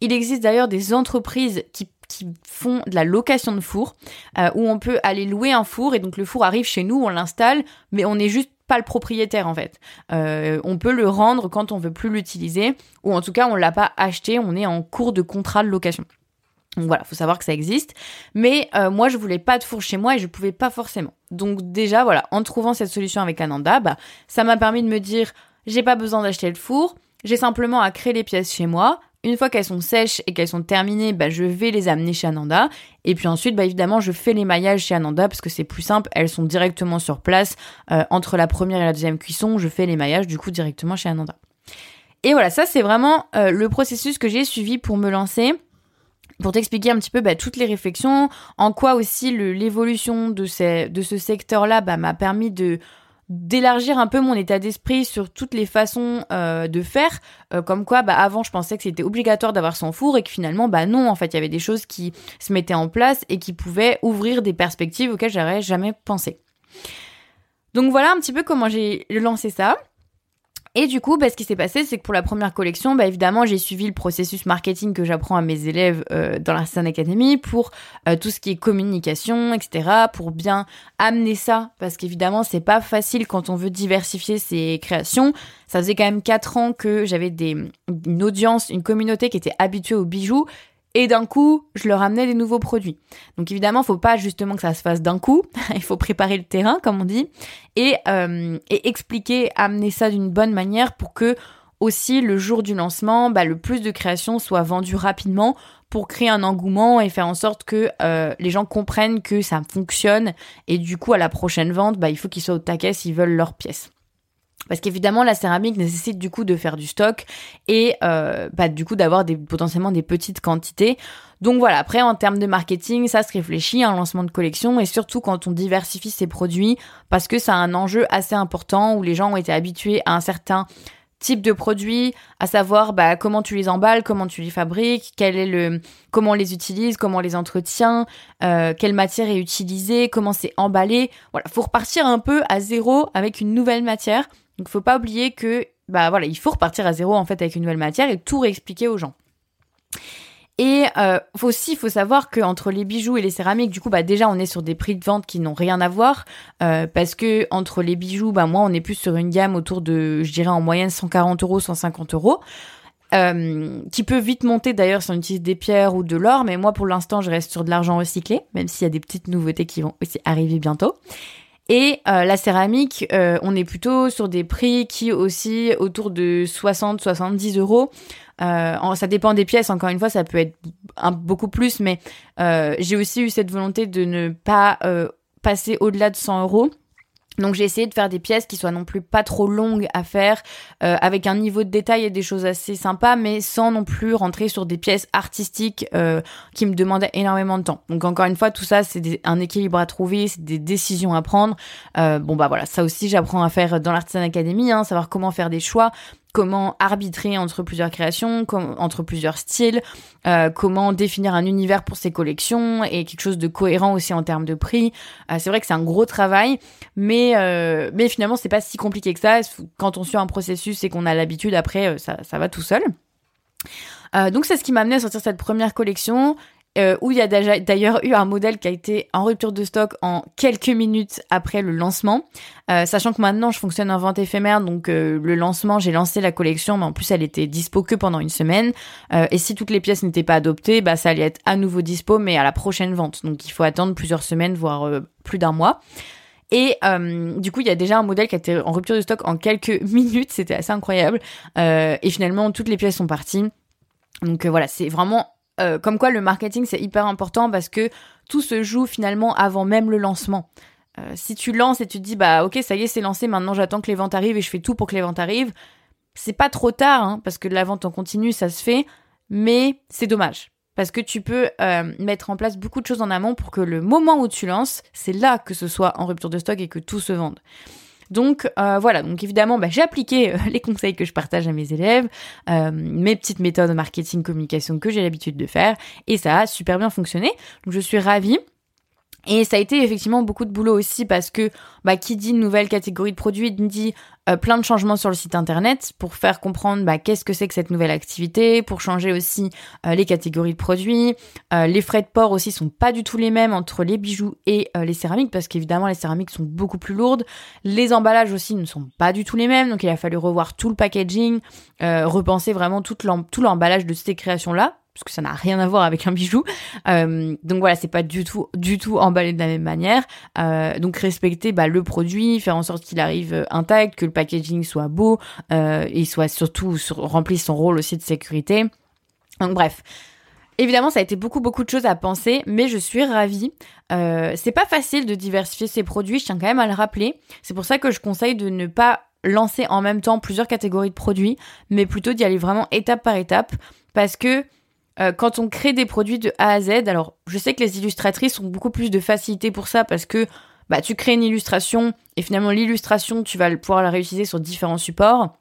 Il existe d'ailleurs des entreprises qui qui font de la location de four, euh, où on peut aller louer un four et donc le four arrive chez nous, on l'installe, mais on est juste pas le propriétaire en fait. Euh, on peut le rendre quand on veut plus l'utiliser, ou en tout cas on l'a pas acheté, on est en cours de contrat de location. Donc voilà, faut savoir que ça existe. Mais euh, moi, je voulais pas de four chez moi et je pouvais pas forcément. Donc déjà, voilà, en trouvant cette solution avec Ananda, bah, ça m'a permis de me dire, j'ai pas besoin d'acheter le four, j'ai simplement à créer les pièces chez moi, une fois qu'elles sont sèches et qu'elles sont terminées, bah, je vais les amener chez Ananda. Et puis ensuite, bah, évidemment, je fais les maillages chez Ananda parce que c'est plus simple. Elles sont directement sur place. Euh, entre la première et la deuxième cuisson, je fais les maillages du coup directement chez Ananda. Et voilà, ça c'est vraiment euh, le processus que j'ai suivi pour me lancer pour t'expliquer un petit peu bah, toutes les réflexions, en quoi aussi l'évolution de, ce secteur-là bah, m'a permis de d'élargir un peu mon état d'esprit sur toutes les façons euh, de faire. Euh, comme quoi bah avant je pensais que c'était obligatoire d'avoir son four et que finalement bah non en fait il y avait des choses qui se mettaient en place et qui pouvaient ouvrir des perspectives auxquelles j'aurais jamais pensé. Donc voilà un petit peu comment j'ai lancé ça Et du coup, bah, ce qui s'est passé, c'est que pour la première collection, bah, évidemment, j'ai suivi le processus marketing que j'apprends à mes élèves euh, dans la Scène Academy pour euh, tout ce qui est communication, etc., pour bien amener ça, parce qu'évidemment, c'est pas facile quand on veut diversifier ses créations. Ça faisait quand même quatre ans que j'avais une audience, une communauté qui était habituée aux bijoux et d'un coup, je leur amenais des nouveaux produits. Donc évidemment, faut pas justement que ça se fasse d'un coup. Il faut préparer le terrain, comme on dit, et, euh, et expliquer, amener ça d'une bonne manière pour que aussi le jour du lancement, bah, le plus de créations soit vendues rapidement pour créer un engouement et faire en sorte que euh, les gens comprennent que ça fonctionne et du coup à la prochaine vente, bah, il faut qu'ils soient au taquet s'ils veulent leur pièce. Parce qu'évidemment, la céramique nécessite du coup de faire du stock et euh, bah, du coup d'avoir des, potentiellement des petites quantités. Donc voilà, après en termes de marketing, ça se réfléchit, un lancement de collection et surtout quand on diversifie ses produits parce que ça a un enjeu assez important où les gens ont été habitués à un certain type de produit, à savoir bah, comment tu les emballes, comment tu les fabriques, quel est le, comment on les utilise, comment on les entretient, euh, quelle matière est utilisée, comment c'est emballé. Voilà, faut repartir un peu à zéro avec une nouvelle matière donc faut pas oublier que bah voilà, il faut repartir à zéro en fait avec une nouvelle matière et tout réexpliquer aux gens. Et euh, faut aussi, faut savoir que entre les bijoux et les céramiques, du coup, bah déjà on est sur des prix de vente qui n'ont rien à voir, euh, parce que entre les bijoux, bah moi on est plus sur une gamme autour de, je dirais en moyenne 140 euros, 150 euros. Euh, qui peut vite monter d'ailleurs si on utilise des pierres ou de l'or, mais moi pour l'instant je reste sur de l'argent recyclé, même s'il y a des petites nouveautés qui vont aussi arriver bientôt. Et euh, la céramique, euh, on est plutôt sur des prix qui aussi autour de 60-70 euros. Euh, ça dépend des pièces, encore une fois, ça peut être beaucoup plus, mais j'ai aussi eu cette volonté de ne pas passer au-delà de 100 euros. Donc j'ai essayé de faire des pièces qui soient non plus pas trop longues à faire, euh, avec un niveau de détail et des choses assez sympas, mais sans non plus rentrer sur des pièces artistiques euh, qui me demandaient énormément de temps. Donc encore une fois, tout ça c'est un équilibre à trouver, c'est des décisions à prendre. Euh, bon bah voilà, ça aussi j'apprends à faire dans l'Artisan Academy, hein, savoir comment faire des choix, comment arbitrer entre plusieurs créations, entre plusieurs styles, euh, comment définir un univers pour ses collections et quelque chose de cohérent aussi en termes de prix. Euh, c'est vrai que c'est un gros travail, mais euh, mais finalement c'est pas si compliqué que ça. Quand on suit un processus et qu'on a l'habitude, après ça, ça va tout seul. donc c'est ce qui m'a amené à sortir cette première collection euh, où il y a d'ailleurs eu un modèle qui a été en rupture de stock en quelques minutes après le lancement. Euh, sachant que maintenant je fonctionne en vente éphémère, donc euh, le lancement, j'ai lancé la collection, mais en plus elle était dispo que pendant une semaine. Euh, et si toutes les pièces n'étaient pas adoptées, bah ça allait être à nouveau dispo, mais à la prochaine vente. Donc il faut attendre plusieurs semaines, voire plus d'un mois. Et du coup, il y a déjà un modèle qui a été en rupture de stock en quelques minutes, c'était assez incroyable. et finalement, toutes les pièces sont parties. Donc voilà, c'est vraiment euh, comme quoi le marketing c'est hyper important parce que tout se joue finalement avant même le lancement. Euh, si tu lances et tu te dis bah ok ça y est c'est lancé maintenant j'attends que les ventes arrivent et je fais tout pour que les ventes arrivent, c'est pas trop tard hein, parce que la vente en continu ça se fait, mais c'est dommage parce que tu peux euh, mettre en place beaucoup de choses en amont pour que le moment où tu lances, c'est là que ce soit en rupture de stock et que tout se vende. Donc euh, voilà, donc évidemment, bah, j'ai appliqué euh, les conseils que je partage à mes élèves, euh, mes petites méthodes de marketing, communication que j'ai l'habitude de faire, et ça a super bien fonctionné. Donc je suis ravie. Et ça a été effectivement beaucoup de boulot aussi parce que bah, qui dit nouvelle catégorie de produits dit euh, plein de changements sur le site internet pour faire comprendre bah, qu'est-ce que c'est que cette nouvelle activité, pour changer aussi euh, les catégories de produits. Euh, les frais de port aussi sont pas du tout les mêmes entre les bijoux et les céramiques parce qu'évidemment les céramiques sont beaucoup plus lourdes. Les emballages aussi ne sont pas du tout les mêmes donc il a fallu revoir tout le packaging, repenser vraiment tout l'emballage de ces créations là parce que ça n'a rien à voir avec un bijou. Euh, donc voilà, c'est pas du tout, du tout emballé de la même manière. Euh, donc respecter bah, le produit, faire en sorte qu'il arrive intact, que le packaging soit beau euh, et soit surtout sur, remplisse son rôle aussi de sécurité. Donc bref. Évidemment, ça a été beaucoup beaucoup de choses à penser, mais je suis ravie. Euh, c'est pas facile de diversifier ses produits, je tiens quand même à le rappeler. C'est pour ça que je conseille de ne pas lancer en même temps plusieurs catégories de produits, mais plutôt d'y aller vraiment étape par étape, parce que euh, quand on crée des produits de A à Z, alors je sais que les illustratrices ont beaucoup plus de facilité pour ça parce que bah, tu crées une illustration et finalement l'illustration, tu vas pouvoir la réutiliser sur différents supports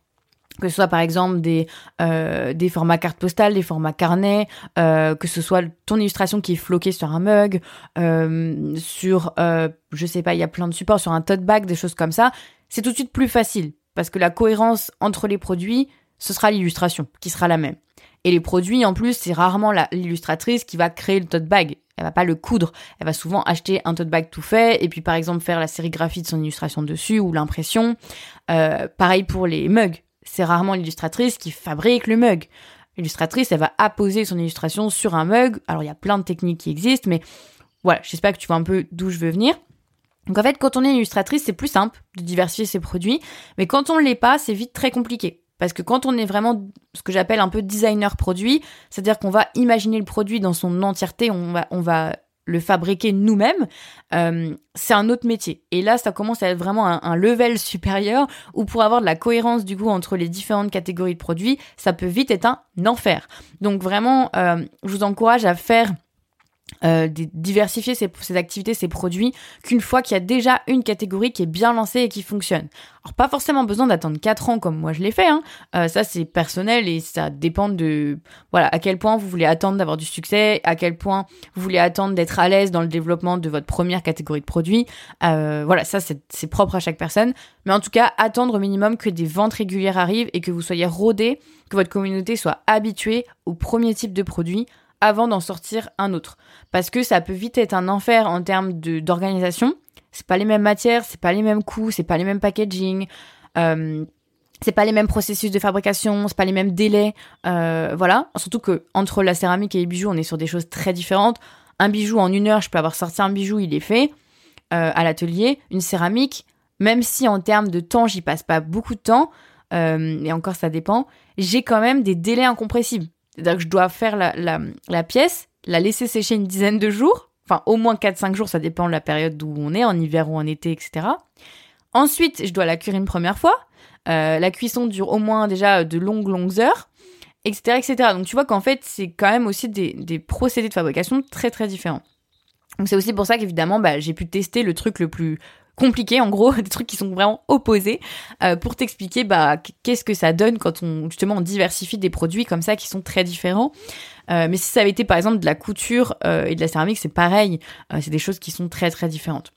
que ce soit par exemple des, euh, des formats carte postale, des formats carnet, euh, que ce soit ton illustration qui est floquée sur un mug, sur, je sais pas, il y a plein de supports, sur un tote bag, des choses comme ça, c'est tout de suite plus facile parce que la cohérence entre les produits, ce sera l'illustration qui sera la même. Et les produits, en plus, c'est rarement l'illustratrice qui va créer le tote bag. Elle va pas le coudre. Elle va souvent acheter un tote bag tout fait et puis par exemple faire la sérigraphie de son illustration dessus ou l'impression. Euh, pareil pour les mugs. C'est rarement l'illustratrice qui fabrique le mug. L'illustratrice, elle va apposer son illustration sur un mug. Alors il y a plein de techniques qui existent, mais voilà, j'espère que tu vois un peu d'où je veux venir. Donc en fait, quand on est illustratrice, c'est plus simple de diversifier ses produits, mais quand on ne l'est pas, c'est vite très compliqué. Parce que quand on est vraiment ce que j'appelle un peu designer produit, c'est-à-dire qu'on va imaginer le produit dans son entièreté, on va, on va le fabriquer nous-mêmes, euh, c'est un autre métier. Et là, ça commence à être vraiment un, level supérieur où pour avoir de la cohérence du coup entre les différentes catégories de produits, ça peut vite être un enfer. Donc vraiment, euh, je vous encourage à faire euh, diversifier ses, activités, ses produits, qu'une fois qu'il y a déjà une catégorie qui est bien lancée et qui fonctionne. Alors pas forcément besoin d'attendre 4 ans comme moi je l'ai fait, hein. Euh, ça c'est personnel et ça dépend de voilà à quel point vous voulez attendre d'avoir du succès, à quel point vous voulez attendre d'être à l'aise dans le développement de votre première catégorie de produits. Euh, voilà, ça c'est propre à chaque personne. Mais en tout cas, attendre au minimum que des ventes régulières arrivent et que vous soyez rodé, que votre communauté soit habituée au premier type de produit avant d'en sortir un autre. Parce que ça peut vite être un enfer en termes d'organisation. C'est pas les mêmes matières, c'est pas les mêmes coûts, c'est pas les mêmes packaging. Euh, c'est pas les mêmes processus de fabrication, c'est pas les mêmes délais, euh, voilà. Surtout que entre la céramique et les bijoux, on est sur des choses très différentes. Un bijou en une heure, je peux avoir sorti un bijou, il est fait euh, à l'atelier. Une céramique, même si en termes de temps, j'y passe pas beaucoup de temps, et encore ça dépend, j'ai quand même des délais incompressibles. C'est-à-dire que je dois faire la, la, pièce, la laisser sécher une dizaine de jours, enfin au moins 4-5 jours, ça dépend de la période d'où on est, en hiver ou en été, etc. Ensuite, je dois la cuire une première fois. Euh, la cuisson dure au moins déjà de longues, longues heures, etc. etc. Donc tu vois qu'en fait, c'est quand même aussi des, des procédés de fabrication très, très différents. Donc c'est aussi pour ça qu'évidemment, bah, j'ai pu tester le truc le plus compliqué en gros, des trucs qui sont vraiment opposés, euh, pour t'expliquer bah, qu'est-ce que ça donne quand on justement on diversifie des produits comme ça qui sont très différents. Euh, mais si ça avait été par exemple de la couture euh, et de la céramique, c'est pareil, c'est des choses qui sont très très différentes.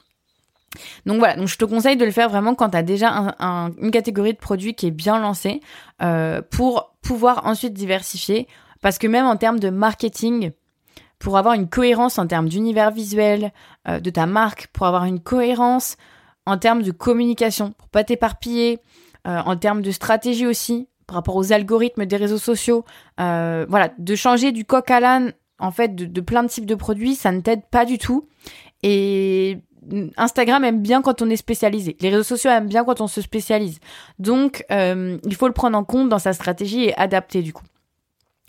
Donc voilà, donc je te conseille de le faire vraiment quand tu as déjà une catégorie de produits qui est bien lancée pour pouvoir ensuite diversifier. Parce que même en termes de marketing, pour avoir une cohérence en termes d'univers visuel euh, de ta marque, pour avoir une cohérence en termes de communication, pour pas t'éparpiller, euh, en termes de stratégie aussi, par rapport aux algorithmes des réseaux sociaux. Euh, voilà, de changer du coq à l'âne, en fait, de, de, plein de types de produits, ça ne t'aide pas du tout. Et Instagram aime bien quand on est spécialisé. Les réseaux sociaux aiment bien quand on se spécialise. Donc, il faut le prendre en compte dans sa stratégie et adapter du coup.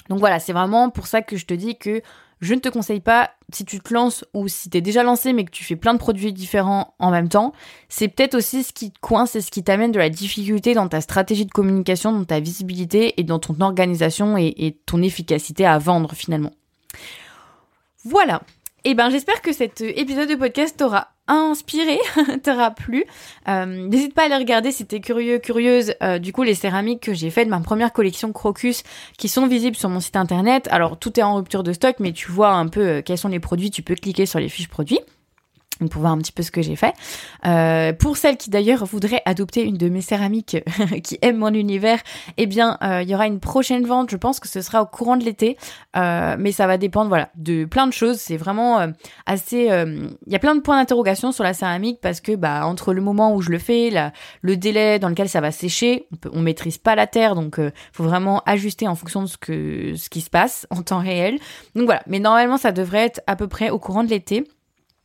Donc voilà, c'est vraiment pour ça que je te dis que je ne te conseille pas, si tu te lances ou si tu es déjà lancé mais que tu fais plein de produits différents en même temps, c'est peut-être aussi ce qui te coince et ce qui t'amène de la difficulté dans ta stratégie de communication, dans ta visibilité et dans ton organisation et, ton efficacité à vendre finalement. Voilà. Eh ben j'espère que cet épisode de podcast t'aura inspiré, t'aura plu. Euh, N'hésite pas à aller regarder si t'es curieux, curieuse, euh, du coup les céramiques que j'ai fait de ma première collection Crocus qui sont visibles sur mon site internet. Alors tout est en rupture de stock, mais tu vois un peu euh, quels sont les produits, tu peux cliquer sur les fiches produits pour voir un petit peu ce que j'ai fait. Euh, pour celles qui d'ailleurs voudraient adopter une de mes céramiques qui aiment mon univers, eh bien euh, il y aura une prochaine vente. Je pense que ce sera au courant de l'été, euh, mais ça va dépendre voilà de plein de choses. C'est vraiment euh, assez. Euh, il y a plein de points d'interrogation sur la céramique parce que bah entre le moment où je le fais, la, le délai dans lequel ça va sécher, on, on maîtrise pas la terre, donc faut vraiment ajuster en fonction de ce que ce qui se passe en temps réel. Donc voilà, mais normalement ça devrait être à peu près au courant de l'été.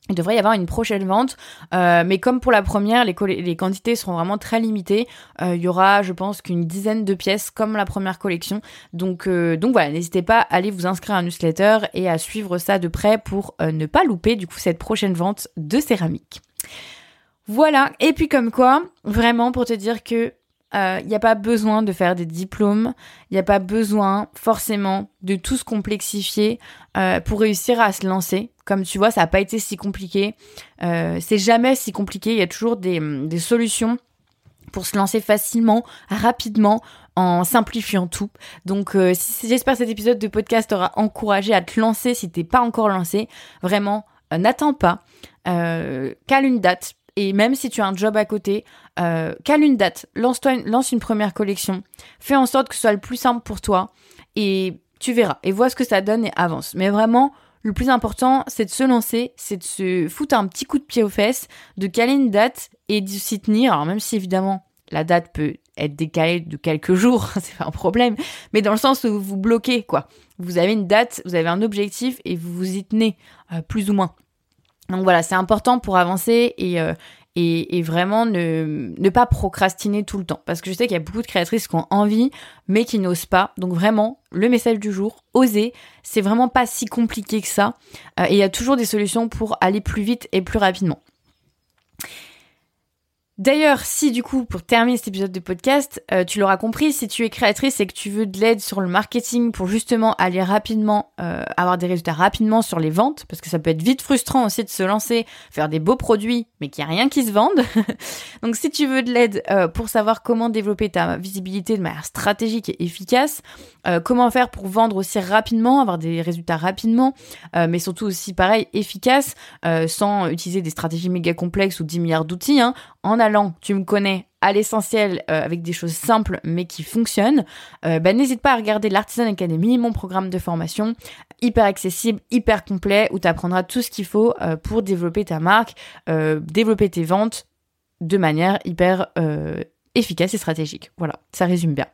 Il devrait y avoir une prochaine vente, euh, mais comme pour la première, les, quantités seront vraiment très limitées. Euh, il y aura, je pense, qu'une dizaine de pièces comme la première collection. Donc, euh, donc voilà, n'hésitez pas à aller vous inscrire à un newsletter et à suivre ça de près pour ne pas louper du coup cette prochaine vente de céramique. Voilà, et puis comme quoi, vraiment pour te dire que il euh, n'y a pas besoin de faire des diplômes, il n'y a pas besoin forcément de tout se complexifier euh, pour réussir à se lancer. Comme tu vois, ça n'a pas été si compliqué. Euh, c'est jamais si compliqué, il y a toujours des, solutions pour se lancer facilement, rapidement, en simplifiant tout. Donc j'espère que cet épisode de podcast t'aura encouragé à te lancer si t'es pas encore lancé. Vraiment, n'attends pas. cale une date Et même si tu as un job à côté, euh, cale une date, lance une première collection, fais en sorte que ce soit le plus simple pour toi et tu verras et vois ce que ça donne et avance. Mais vraiment, le plus important, c'est de se lancer, c'est de se foutre un petit coup de pied aux fesses, de caler une date et de s'y tenir. Alors même si évidemment la date peut être décalée de quelques jours, c'est pas un problème, mais dans le sens où vous bloquez quoi. Vous avez une date, vous avez un objectif et vous vous y tenez euh, plus ou moins. Donc voilà, c'est important pour avancer et, euh, vraiment ne, ne pas procrastiner tout le temps. Parce que je sais qu'il y a beaucoup de créatrices qui ont envie, mais qui n'osent pas. Donc vraiment, le message du jour, oser, c'est vraiment pas si compliqué que ça. Euh, et il y a toujours des solutions pour aller plus vite et plus rapidement. D'ailleurs, si du coup, pour terminer cet épisode de podcast, euh, tu l'auras compris, si tu es créatrice et que tu veux de l'aide sur le marketing pour justement aller rapidement, euh, avoir des résultats rapidement sur les ventes, parce que ça peut être vite frustrant aussi de se lancer, faire des beaux produits, mais qu'il n'y a rien qui se vende. Donc si tu veux de l'aide euh, pour savoir comment développer ta visibilité de manière stratégique et efficace, comment faire pour vendre aussi rapidement, avoir des résultats rapidement, mais surtout aussi pareil, efficace, sans utiliser des stratégies méga complexes ou 10 milliards d'outils, hein, en allant, tu me connais, à l'essentiel euh, avec des choses simples mais qui fonctionnent, euh, bah, n'hésite pas à regarder l'Artisan Academy, mon programme de formation hyper accessible, hyper complet, où tu apprendras tout ce qu'il faut euh, pour développer ta marque, développer tes ventes de manière hyper efficace et stratégique. Voilà, ça résume bien.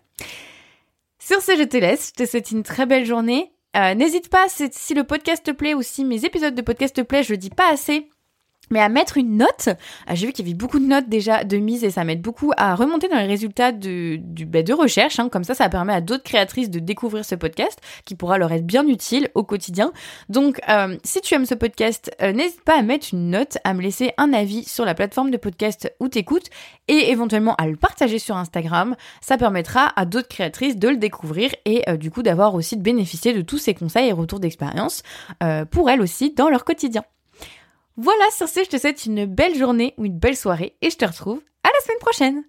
Sur ce, je te laisse. Je te souhaite une très belle journée. N'hésite pas, si le podcast te plaît ou si mes épisodes de podcast te plaisent, je le dis pas assez, mais à mettre une note. Ah, j'ai vu qu'il y avait beaucoup de notes déjà de mise et ça m'aide beaucoup à remonter dans les résultats de, bah, de recherche. Hein. Comme ça, ça permet à d'autres créatrices de découvrir ce podcast qui pourra leur être bien utile au quotidien. Donc, euh, si tu aimes ce podcast, euh, n'hésite pas à mettre une note, à me laisser un avis sur la plateforme de podcast où t'écoutes et éventuellement à le partager sur Instagram. Ça permettra à d'autres créatrices de le découvrir et euh, du coup d'avoir aussi de bénéficier de tous ces conseils et retours d'expérience pour elles aussi dans leur quotidien. Voilà, sur ce, je te souhaite une belle journée ou une belle soirée et je te retrouve à la semaine prochaine.